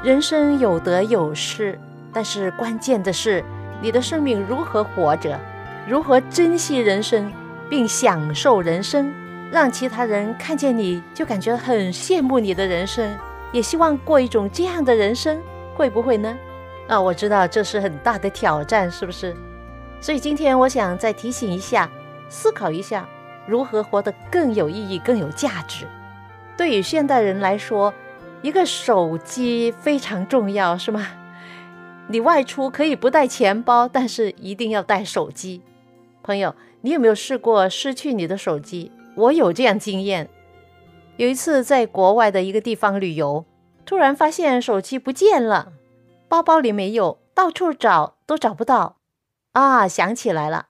人生有得有失，但是关键的是你的生命如何活着，如何珍惜人生，并享受人生，让其他人看见你就感觉很羡慕你的人生，也希望过一种这样的人生，会不会呢？啊，我知道这是很大的挑战，是不是？所以今天我想再提醒一下，思考一下如何活得更有意义、更有价值。对于现代人来说。一个手机非常重要，是吗？你外出可以不带钱包，但是一定要带手机。朋友，你有没有试过失去你的手机？我有这样经验。有一次在国外的一个地方旅游，突然发现手机不见了，包包里没有，到处找都找不到。啊，想起来了，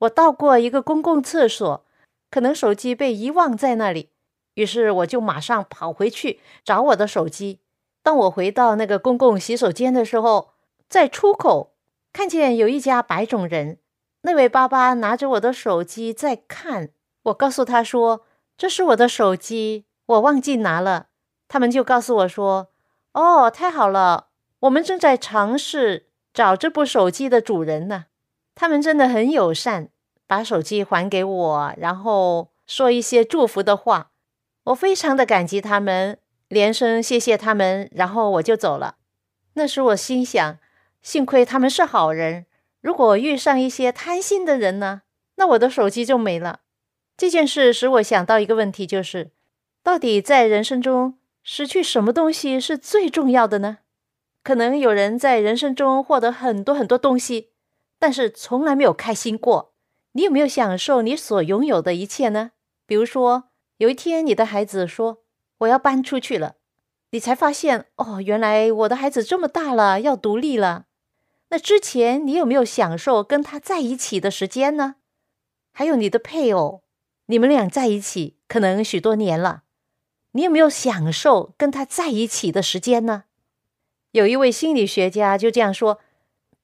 我到过一个公共厕所，可能手机被遗忘在那里。于是我就马上跑回去找我的手机。当我回到那个公共洗手间的时候，在出口看见有一家白种人，那位爸爸拿着我的手机在看。我告诉他说：“这是我的手机，我忘记拿了。”他们就告诉我说：“哦，太好了，我们正在尝试找这部手机的主人呢。”他们真的很友善，把手机还给我，然后说一些祝福的话。我非常的感激他们，连声谢谢他们，然后我就走了。那时我心想，幸亏他们是好人。如果遇上一些贪心的人呢，那我的手机就没了。这件事使我想到一个问题，就是到底在人生中失去什么东西是最重要的呢？可能有人在人生中获得很多很多东西，但是从来没有开心过。你有没有享受你所拥有的一切呢？比如说。有一天，你的孩子说：“我要搬出去了。”你才发现，哦，原来我的孩子这么大了，要独立了。那之前，你有没有享受跟他在一起的时间呢？还有你的配偶，你们俩在一起可能许多年了，你有没有享受跟他在一起的时间呢？有一位心理学家就这样说：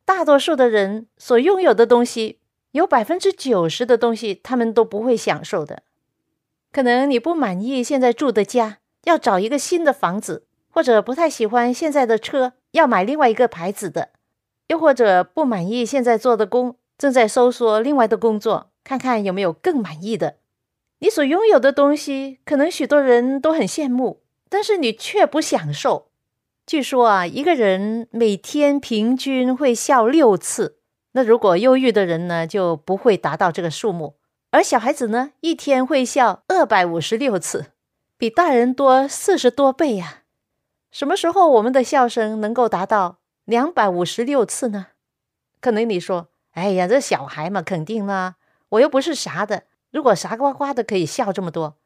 大多数的人所拥有的东西，有百分之九十的东西，他们都不会享受的。可能你不满意现在住的家，要找一个新的房子，或者不太喜欢现在的车，要买另外一个牌子的，又或者不满意现在做的工，正在搜索另外的工作，看看有没有更满意的。你所拥有的东西，可能许多人都很羡慕，但是你却不享受。据说啊，一个人每天平均会笑六次，那如果忧郁的人呢，就不会达到这个数目。而小孩子呢，一天会笑二百五十六次，比大人多四十多倍呀。什么时候我们的笑声能够达到两百五十六次呢？可能你说：“哎呀，这小孩嘛，肯定啦，我又不是傻的。如果傻瓜瓜的可以笑这么多，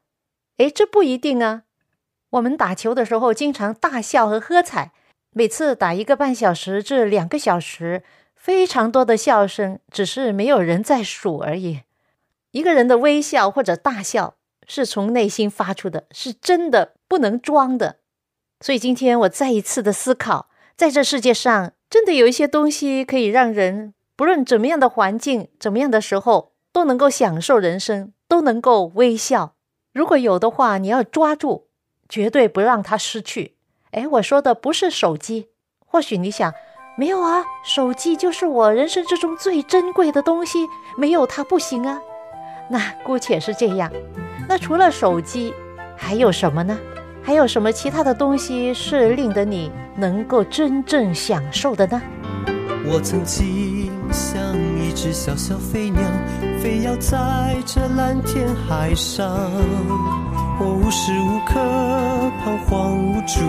哎，这不一定啊。我们打球的时候经常大笑和喝彩，每次打一个半小时至两个小时，非常多的笑声，只是没有人在数而已。”一个人的微笑或者大笑是从内心发出的，是真的，不能装的。所以今天我再一次的思考，在这世界上，真的有一些东西可以让人不论怎么样的环境、怎么样的时候，都能够享受人生，都能够微笑。如果有的话，你要抓住，绝对不让它失去。哎，我说的不是手机。或许你想，没有啊，手机就是我人生之中最珍贵的东西，没有它不行啊。那姑且是这样，那除了手机，还有什么呢？还有什么其他的东西是令得你能够真正享受的呢？我曾经像一只小小飞鸟，飞要在这蓝天海上。我无时无刻彷徨无助，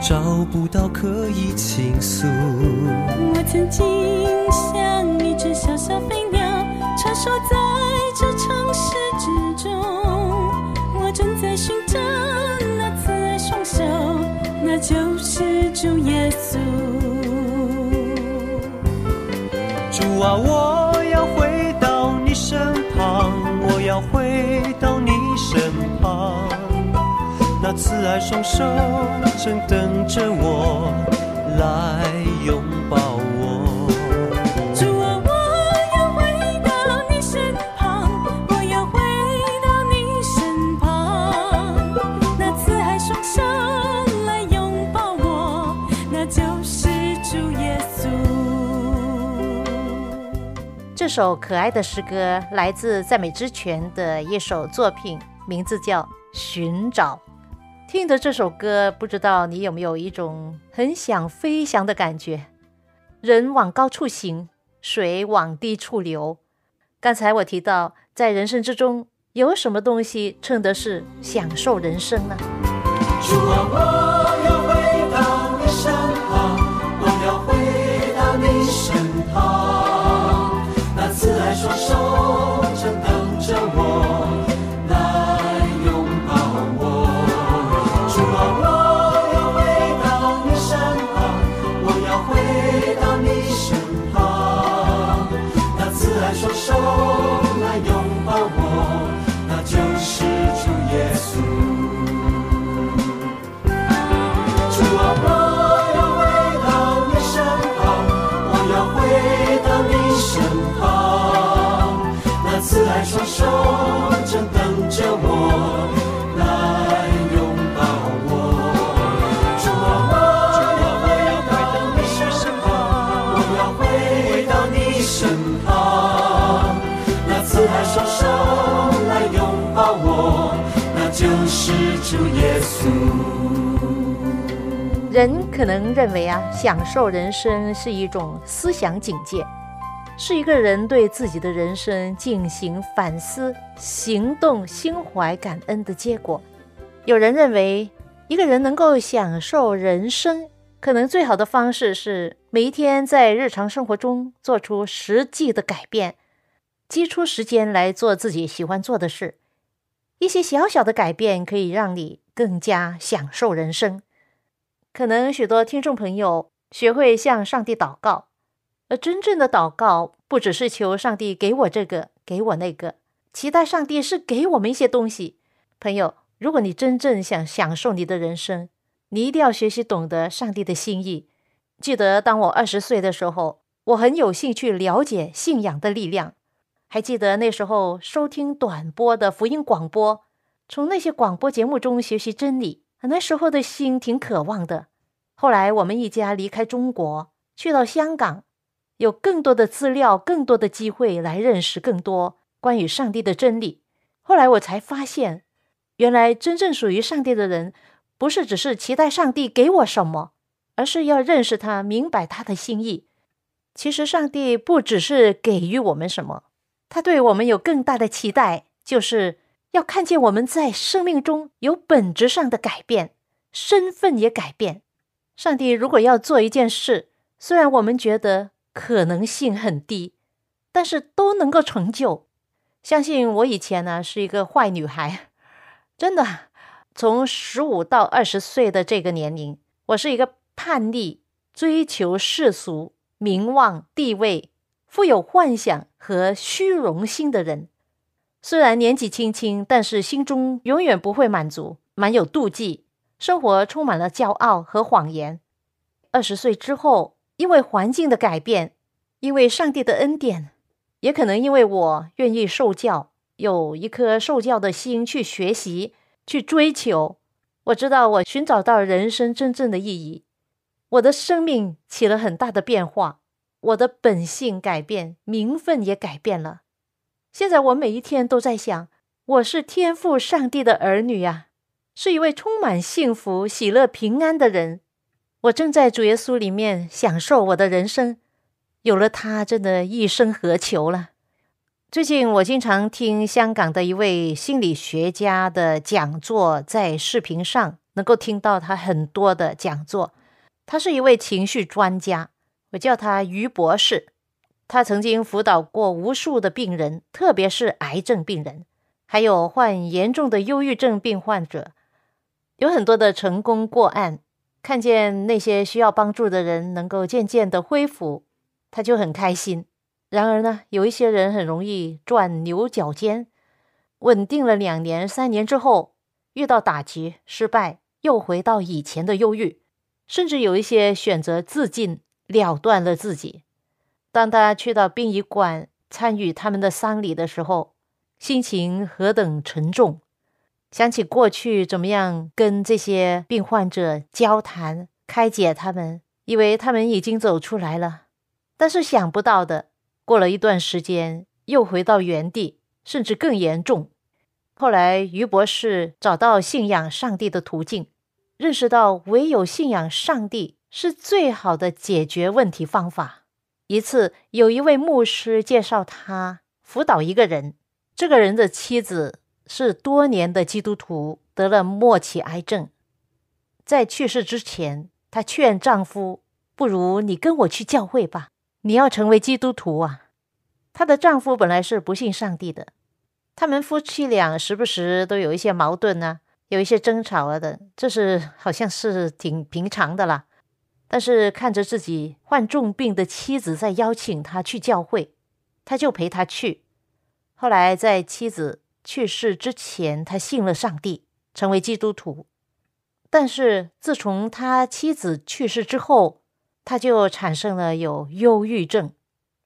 找不到可以倾诉。我曾经啊，我要回到你身旁，我要回到你身旁。那慈爱双手正等着我来拥抱首可爱的诗歌来自赞美之泉的一首作品，名字叫《寻找》。听着这首歌，不知道你有没有一种很想飞翔的感觉？人往高处行，水往低处流。刚才我提到，在人生之中，有什么东西称得是享受人生呢？慈爱双手人可能认为啊，享受人生是一种思想境界，是一个人对自己的人生进行反思、行动、心怀感恩的结果。有人认为，一个人能够享受人生，可能最好的方式是每一天在日常生活中做出实际的改变，挤出时间来做自己喜欢做的事。一些小小的改变可以让你更加享受人生。可能许多听众朋友学会向上帝祷告，而真正的祷告不只是求上帝给我这个，给我那个，期待上帝是给我们一些东西。朋友，如果你真正想享受你的人生，你一定要学习懂得上帝的心意。记得当我二十岁的时候，我很有兴趣了解信仰的力量。还记得那时候收听短波的福音广播，从那些广播节目中学习真理。那时候的心挺渴望的。后来我们一家离开中国，去到香港，有更多的资料，更多的机会来认识更多关于上帝的真理。后来我才发现，原来真正属于上帝的人，不是只是期待上帝给我什么，而是要认识他，明白他的心意。其实上帝不只是给予我们什么，他对我们有更大的期待，就是。要看见我们在生命中有本质上的改变，身份也改变。上帝如果要做一件事，虽然我们觉得可能性很低，但是都能够成就。相信我以前呢是一个坏女孩，真的，从十五到二十岁的这个年龄，我是一个叛逆、追求世俗、名望、地位、富有幻想和虚荣心的人。虽然年纪轻轻，但是心中永远不会满足，满有妒忌，生活充满了骄傲和谎言。二十岁之后，因为环境的改变，因为上帝的恩典，也可能因为我愿意受教，有一颗受教的心去学习、去追求。我知道我寻找到人生真正的意义，我的生命起了很大的变化，我的本性改变，名分也改变了。现在我每一天都在想，我是天父上帝的儿女呀，是一位充满幸福、喜乐、平安的人。我正在主耶稣里面享受我的人生，有了他，真的一生何求了。最近我经常听香港的一位心理学家的讲座，在视频上能够听到他很多的讲座。他是一位情绪专家，我叫他于博士。他曾经辅导过无数的病人，特别是癌症病人，还有患严重的忧郁症病患者，有很多的成功过案。看见那些需要帮助的人能够渐渐的恢复，他就很开心。然而呢，有一些人很容易钻牛角尖，稳定了两年、三年之后，遇到打击、失败，又回到以前的忧郁，甚至有一些选择自尽，了断了自己。当他去到殡仪馆参与他们的丧礼的时候，心情何等沉重！想起过去怎么样跟这些病患者交谈、开解他们，以为他们已经走出来了，但是想不到的，过了一段时间又回到原地，甚至更严重。后来于博士找到信仰上帝的途径，认识到唯有信仰上帝是最好的解决问题方法。一次，有一位牧师介绍他辅导一个人，这个人的妻子是多年的基督徒，得了末期癌症。在去世之前，她劝丈夫：“不如你跟我去教会吧，你要成为基督徒啊。”她的丈夫本来是不信上帝的，他们夫妻俩时不时都有一些矛盾呢，有一些争吵啊的，这是好像是挺平常的啦。但是看着自己患重病的妻子在邀请他去教会，他就陪他去。后来在妻子去世之前，他信了上帝，成为基督徒。但是自从他妻子去世之后，他就产生了有忧郁症。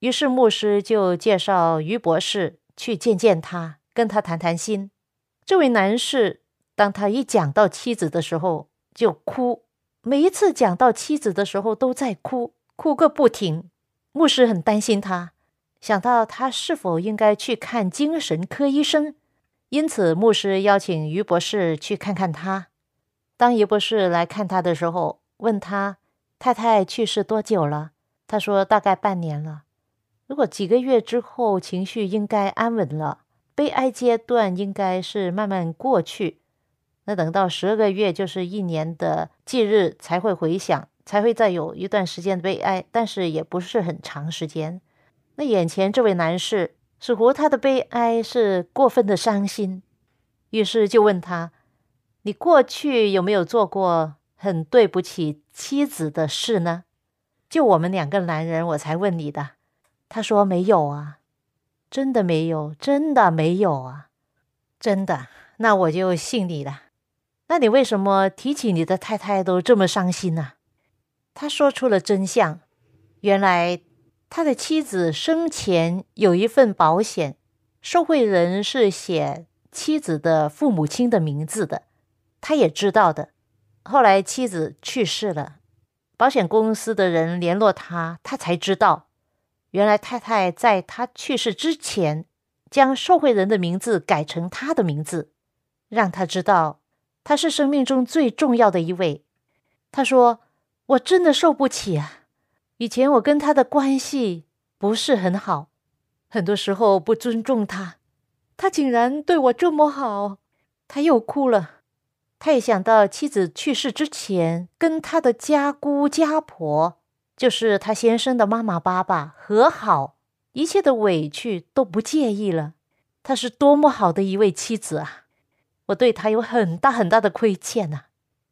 于是牧师就介绍于博士去见见他，跟他谈谈心。这位男士，当他一讲到妻子的时候，就哭。每一次讲到妻子的时候，都在哭，哭个不停。牧师很担心他，想到他是否应该去看精神科医生，因此牧师邀请于博士去看看他。当于博士来看他的时候，问他太太去世多久了？他说大概半年了。如果几个月之后情绪应该安稳了，悲哀阶段应该是慢慢过去。那等到十二个月，就是一年的忌日才会回想，才会再有一段时间的悲哀，但是也不是很长时间。那眼前这位男士似乎他的悲哀是过分的伤心，于是就问他：“你过去有没有做过很对不起妻子的事呢？”就我们两个男人，我才问你的。他说：“没有啊，真的没有，真的没有啊，真的。”那我就信你了。那你为什么提起你的太太都这么伤心呢？他说出了真相，原来他的妻子生前有一份保险，受贿人是写妻子的父母亲的名字的，他也知道的。后来妻子去世了，保险公司的人联络他，他才知道，原来太太在他去世之前将受贿人的名字改成他的名字，让他知道。他是生命中最重要的一位。他说：“我真的受不起啊！以前我跟他的关系不是很好，很多时候不尊重他。他竟然对我这么好。”他又哭了。他也想到妻子去世之前，跟他的家姑家婆，就是他先生的妈妈爸爸和好，一切的委屈都不介意了。他是多么好的一位妻子啊！我对他有很大很大的亏欠呐。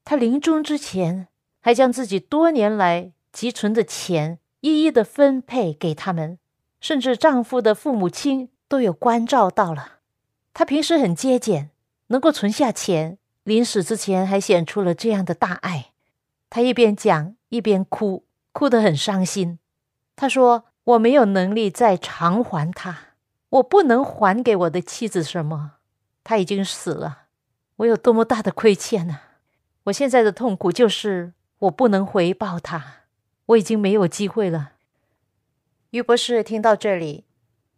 他临终之前还将自己多年来积存的钱一一的分配给他们，甚至丈夫的父母亲都有关照到了。他平时很节俭，能够存下钱，临死之前还显出了这样的大爱。他一边讲一边哭，哭得很伤心。他说：“我没有能力再偿还他，我不能还给我的妻子什么，他已经死了。”我有多么大的亏欠呢？我现在的痛苦就是我不能回报他，我已经没有机会了。于博士听到这里，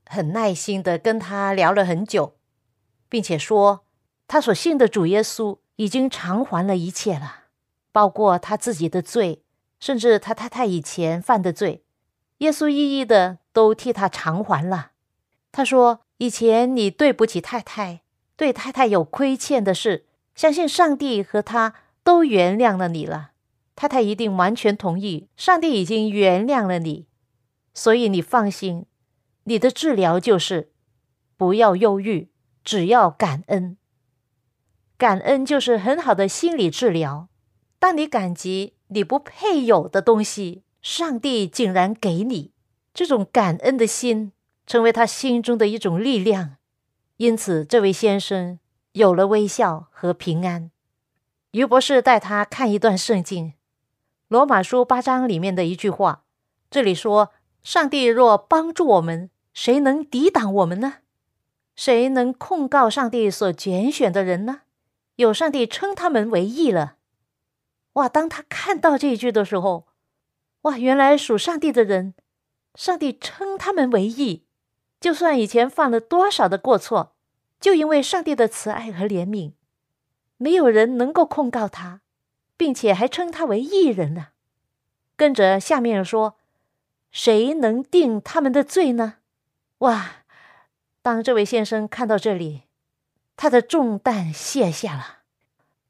很耐心的跟他聊了很久，并且说他所信的主耶稣已经偿还了一切了，包括他自己的罪，甚至他太太以前犯的罪。耶稣一一的都替他偿还了。他说：“以前你对不起太太，对太太有亏欠的事，相信上帝和他都原谅了你了。太太一定完全同意，上帝已经原谅了你，所以你放心。你的治疗就是不要忧郁，只要感恩。感恩就是很好的心理治疗。当你感激你不配有的东西，上帝竟然给你这种感恩的心。”成为他心中的一种力量，因此这位先生有了微笑和平安。于博士带他看一段圣经，《罗马书》八章里面的一句话，这里说：“上帝若帮助我们，谁能抵挡我们呢？谁能控告上帝所拣选的人呢？有上帝称他们为义了。”哇！当他看到这一句的时候，哇！原来属上帝的人，上帝称他们为义。就算以前犯了多少的过错，就因为上帝的慈爱和怜悯，没有人能够控告他，并且还称他为义人呢。跟着下面说，谁能定他们的罪呢？哇！当这位先生看到这里，他的重担卸下了。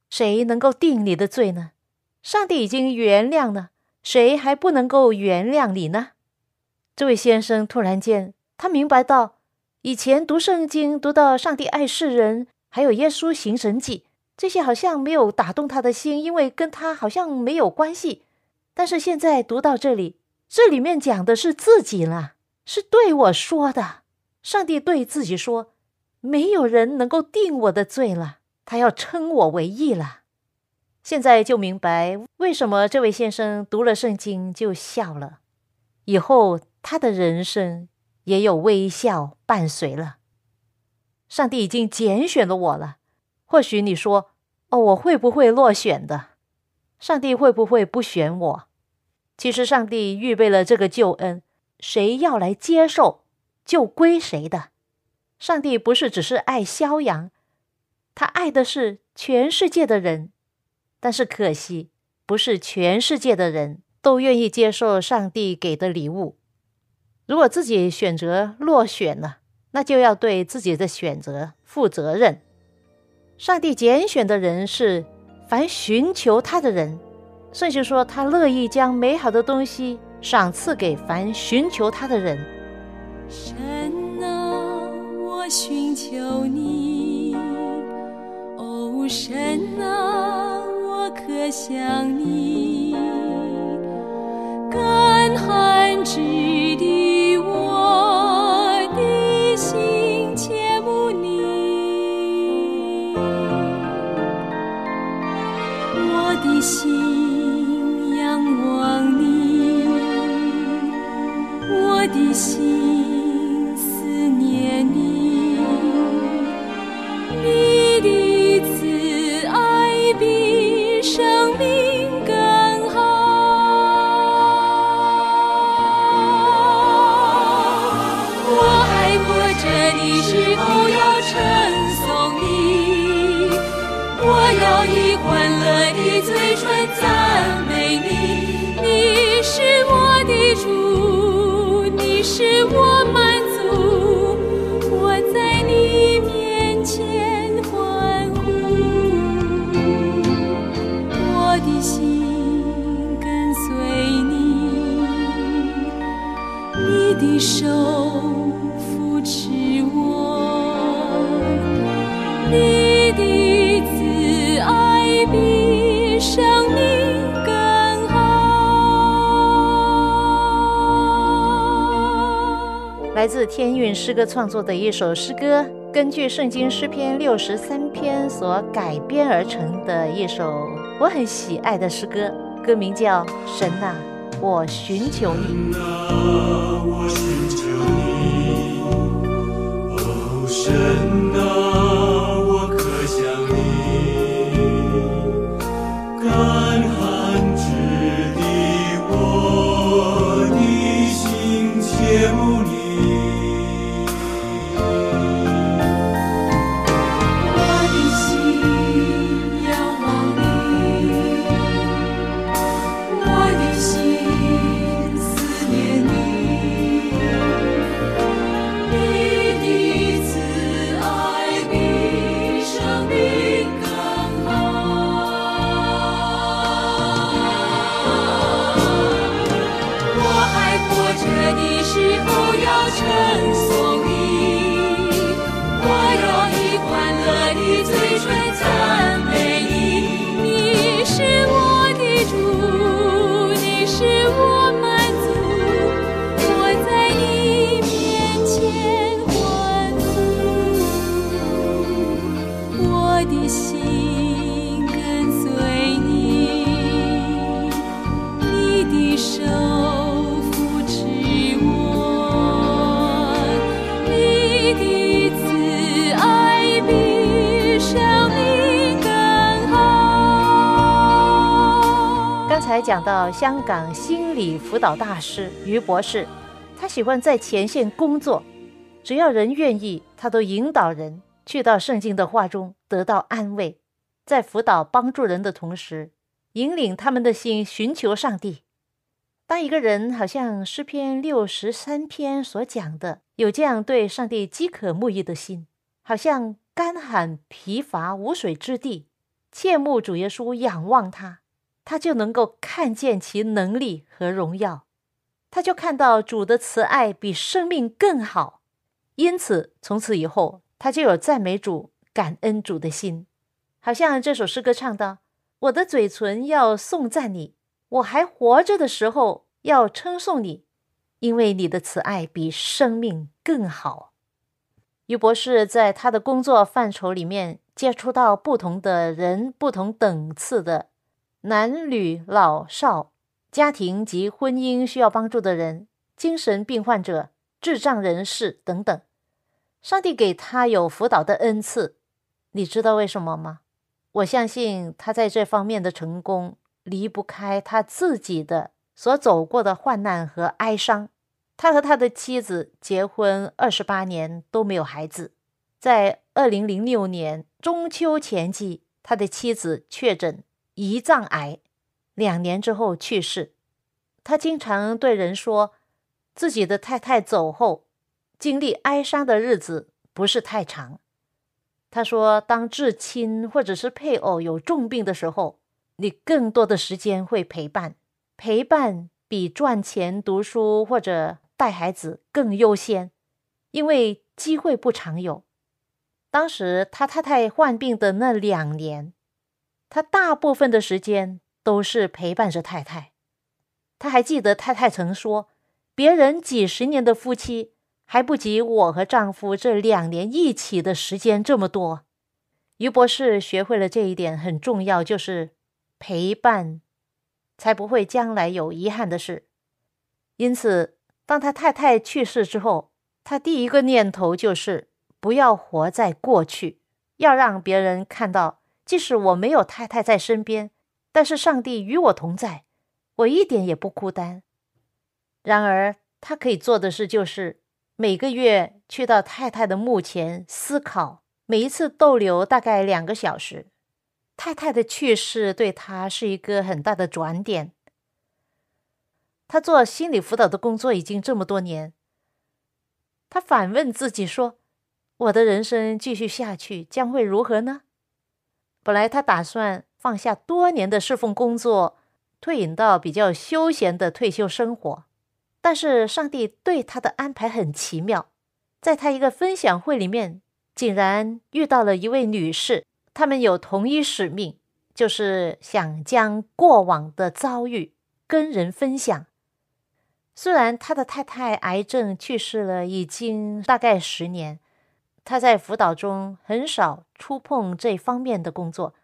谁能够定你的罪呢？上帝已经原谅了，谁还不能够原谅你呢？这位先生突然间。他明白到，以前读圣经读到上帝爱世人，还有耶稣行神迹，这些好像没有打动他的心，因为跟他好像没有关系。但是现在读到这里，这里面讲的是自己了，是对我说的。上帝对自己说：“没有人能够定我的罪了，他要称我为义了。”现在就明白为什么这位先生读了圣经就笑了，以后他的人生。也有微笑伴随了。上帝已经拣选了我了。或许你说：“哦，我会不会落选的？上帝会不会不选我？”其实，上帝预备了这个救恩，谁要来接受，就归谁的。上帝不是只是爱肖阳，他爱的是全世界的人。但是可惜，不是全世界的人都愿意接受上帝给的礼物。如果自己选择落选了，那就要对自己的选择负责任。上帝拣选的人是凡寻求他的人，圣经说他乐意将美好的东西赏赐给凡寻求他的人。神啊，我寻求你，哦，神啊，我可想你，干旱之天韵诗歌创作的一首诗歌，根据圣经诗篇六十三篇所改编而成的一首我很喜爱的诗歌，歌名叫《神啊，我寻求你》。讲到香港心理辅导大师于博士，他喜欢在前线工作，只要人愿意，他都引导人去到圣经的话中得到安慰，在辅导帮助人的同时，引领他们的心寻求上帝。当一个人好像诗篇六十三篇所讲的，有这样对上帝饥渴慕义的心，好像干旱疲乏无水之地，切慕主耶稣，仰望他，他就能够看见其能力和荣耀，他就看到主的慈爱比生命更好，因此从此以后，他就有赞美主、感恩主的心，好像这首诗歌唱道：“我的嘴唇要颂赞你，我还活着的时候要称颂你，因为你的慈爱比生命更好。”于博士在他的工作范畴里面接触到不同的人、不同等次的男女老少、家庭及婚姻需要帮助的人、精神病患者、智障人士等等。上帝给他有辅导的恩赐，你知道为什么吗？我相信他在这方面的成功离不开他自己的所走过的患难和哀伤。他和他的妻子结婚二十八年都没有孩子，在二零零六年中秋前夕，他的妻子确诊胰脏癌，两年之后去世。他经常对人说，自己的太太走后，经历哀伤的日子不是太长。他说，当至亲或者是配偶有重病的时候，你更多的时间会陪伴，陪伴比赚钱、读书或者带孩子更优先，因为机会不常有。当时他太太患病的那两年，他大部分的时间都是陪伴着太太。他还记得太太曾说：“别人几十年的夫妻，还不及我和丈夫这两年一起的时间这么多。”于博士学会了这一点很重要，就是陪伴，才不会将来有遗憾的事。因此，当他太太去世之后，他第一个念头就是不要活在过去，要让别人看到，即使我没有太太在身边，但是上帝与我同在，我一点也不孤单。然而，他可以做的事就是每个月去到太太的墓前思考，每一次逗留大概两个小时。太太的去世对他是一个很大的转点。他做心理辅导的工作已经这么多年，他反问自己说：“我的人生继续下去将会如何呢？”本来他打算放下多年的侍奉工作，退隐到比较休闲的退休生活，但是上帝对他的安排很奇妙，在他一个分享会里面，竟然遇到了一位女士，他们有同一使命，就是想将过往的遭遇跟人分享。虽然他的太太癌症去世了，已经大概十年，他在辅导中很少触碰这方面的工作，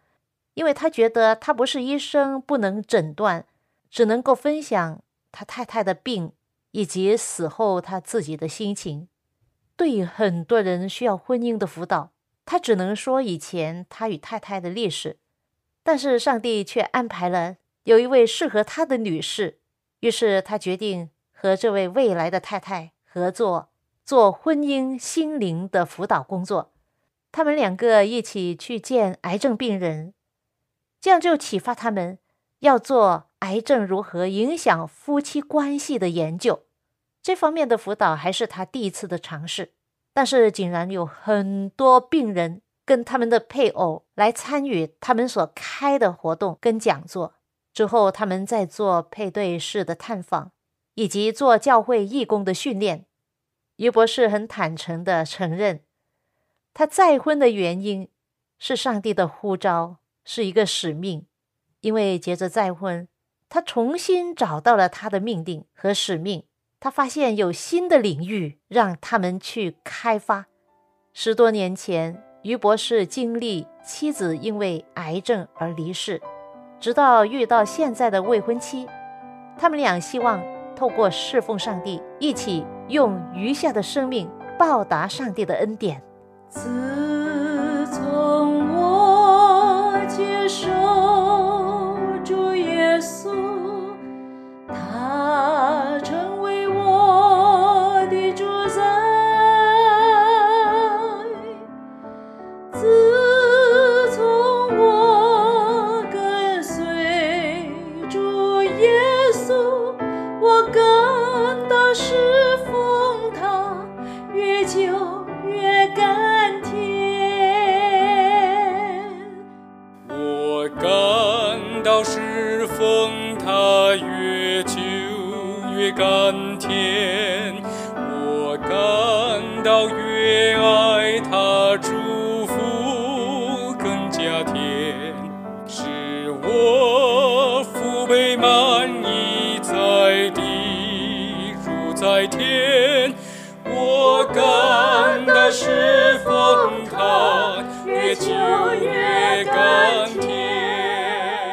因为他觉得他不是医生，不能诊断，只能够分享他太太的病以及死后他自己的心情。对于很多人需要婚姻的辅导，他只能说以前他与太太的历史，但是上帝却安排了有一位适合他的女士，于是他决定。和这位未来的太太合作做婚姻心灵的辅导工作，他们两个一起去见癌症病人，这样就启发他们要做癌症如何影响夫妻关系的研究。这方面的辅导还是他第一次的尝试，但是竟然有很多病人跟他们的配偶来参与他们所开的活动跟讲座。之后，他们在做配对式的探访。以及做教会义工的训练，于博士很坦诚的承认，他再婚的原因是上帝的呼召，是一个使命。因为接着再婚，他重新找到了他的命定和使命。他发现有新的领域让他们去开发。十多年前，于博士经历妻子因为癌症而离世，直到遇到现在的未婚妻，他们俩希望透过侍奉上帝，一起用余下的生命报答上帝的恩典。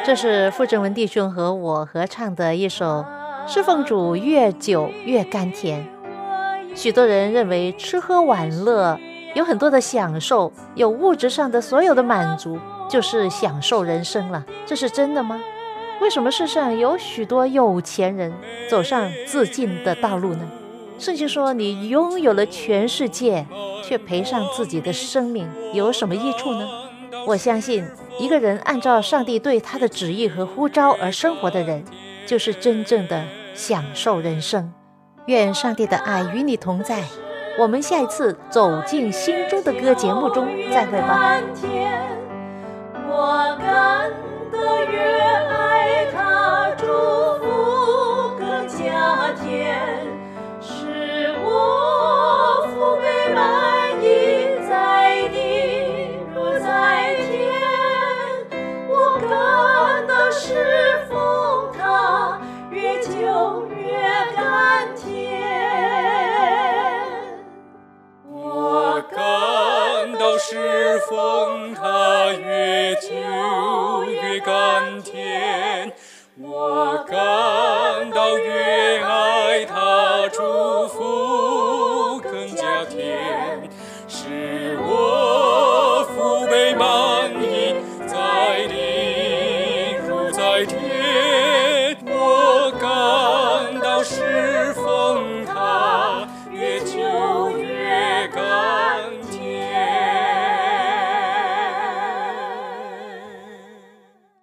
这是傅正文弟兄和我合唱的一首《侍奉主越久越甘甜》。许多人认为吃喝玩乐有很多的享受，有物质上的所有的满足，就是享受人生了。这是真的吗？为什么世上有许多有钱人走上自尽的道路呢？圣经说，你拥有了全世界，却赔上自己的生命，有什么益处呢？我相信，一个人按照上帝对他的旨意和呼召而生活的人，就是真正的享受人生。愿上帝的爱与你同在。我们下一次走进心中的歌节目中再会吧。我感到越爱他，祝福更加甜，